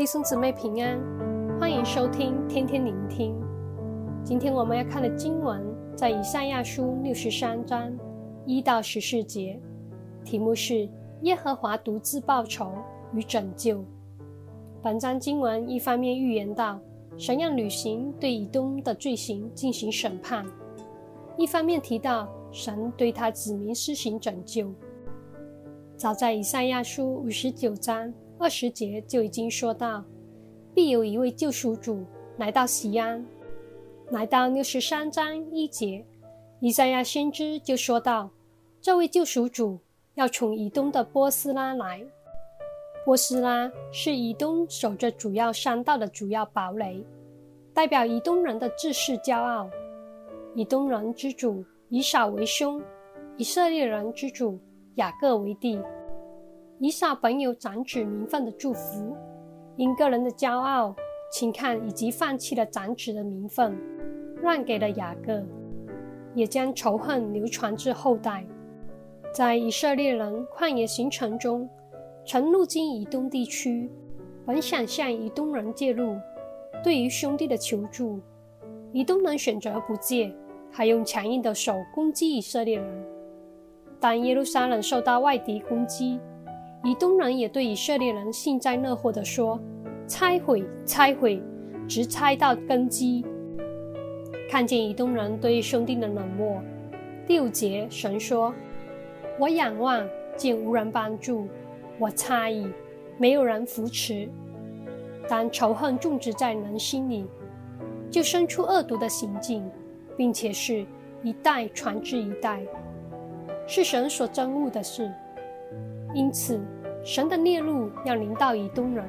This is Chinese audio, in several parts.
弟兄姊妹平安，欢迎收听天天聆听。今天我们要看的经文在以赛亚书六十三章一到十四节，题目是耶和华独自报仇与拯救。本章经文一方面预言到神要履行对以东的罪行进行审判，一方面提到神对他子民施行拯救。早在以赛亚书五十九章二十节就已经说到，必有一位救赎主来到西安。来到六十三章一节，以赛亚先知就说道：这位救赎主要从以东的波斯拉来。波斯拉是以东守着主要山道的主要堡垒，代表以东人的志士骄傲。以东人之主以扫为兄，以色列人之主雅各为弟。以撒本有长子名分的祝福，因个人的骄傲、轻看以及放弃了长子的名分，让给了雅各，也将仇恨流传至后代。在以色列人旷野行程中，曾路经以东地区，本想向以东人借路，对于兄弟的求助，以东人选择不借。还用强硬的手攻击以色列人。当耶路撒冷受到外敌攻击，以东人也对以色列人幸灾乐祸地说：“拆毁，拆毁，直拆到根基。”看见以东人对兄弟的冷漠。第五节，神说：“我仰望，见无人帮助；我诧异，没有人扶持。当仇恨种植在人心里，就生出恶毒的行径。”并且是一代传至一代，是神所憎恶的事。因此，神的烈怒要临到以东人，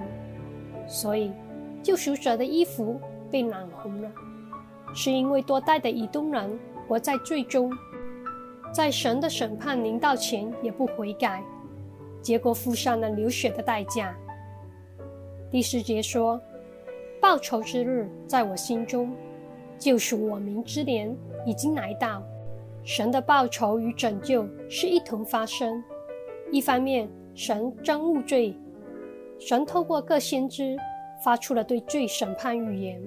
所以救赎者的衣服被染红了，是因为多代的以东人活在罪中，在神的审判临到前也不悔改，结果付上了流血的代价。第四节说：“报仇之日在我心中。”救赎我民之年已经来到，神的报仇与拯救是一同发生。一方面，神憎恶罪，神透过各先知发出了对罪审判预言，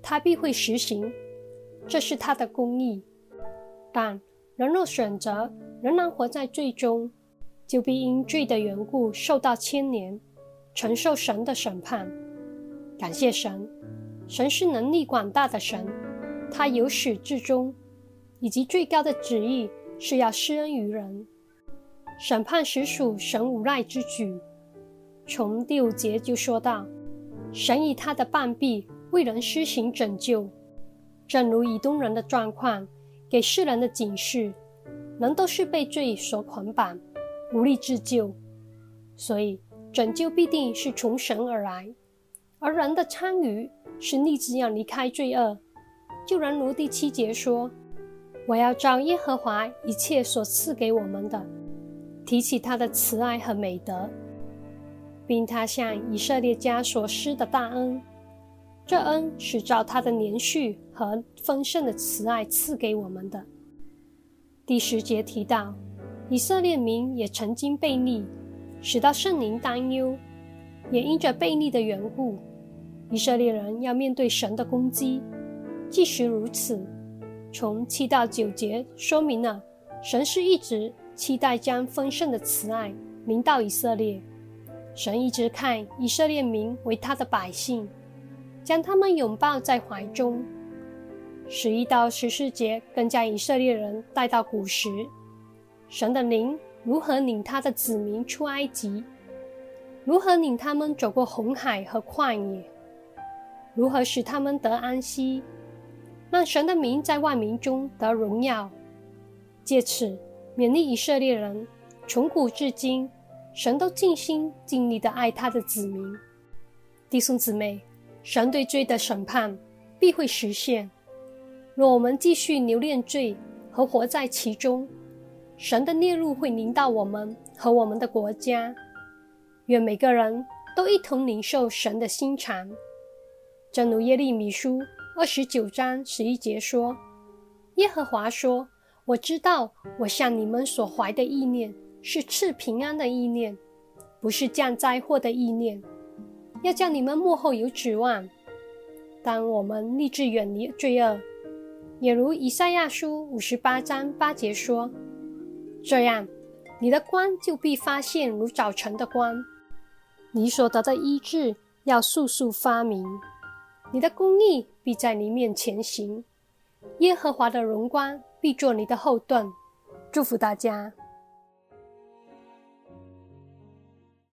他必会实行，这是他的公义。但人若选择仍然活在罪中，就必因罪的缘故受到牵连，承受神的审判。感谢神。神是能力广大的神，他由始至终，以及最高的旨意是要施恩于人。审判实属神无赖之举。从第五节就说到，神以他的半臂为人施行拯救，正如以东人的状况，给世人的警示，人都是被罪所捆绑，无力自救，所以拯救必定是从神而来，而人的参与。是立志要离开罪恶，就人如第七节说：“我要照耶和华一切所赐给我们的，提起他的慈爱和美德，并他向以色列家所施的大恩。这恩是照他的怜恤和丰盛的慈爱赐给我们的。”第十节提到，以色列民也曾经悖逆，使到圣灵担忧，也因着悖逆的缘故。以色列人要面对神的攻击，即使如此，从七到九节说明了神是一直期待将丰盛的慈爱临到以色列。神一直看以色列民为他的百姓，将他们拥抱在怀中。十一到十四节更将以色列人带到古时，神的灵如何领他的子民出埃及，如何领他们走过红海和旷野。如何使他们得安息，让神的名在万民中得荣耀，借此勉励以色列人，从古至今，神都尽心尽力地爱他的子民。弟兄姊妹，神对罪的审判必会实现。若我们继续留恋罪和活在其中，神的烈怒会临到我们和我们的国家。愿每个人都一同领受神的心肠。正如耶利米书二十九章十一节说：“耶和华说，我知道我向你们所怀的意念是赐平安的意念，不是降灾祸的意念。要叫你们幕后有指望。当我们立志远离罪恶，也如以赛亚书五十八章八节说：“这样，你的光就必发现如早晨的光，你所得的医治要速速发明，你的公义必在你面前行，耶和华的荣光必做你的后盾。”祝福大家。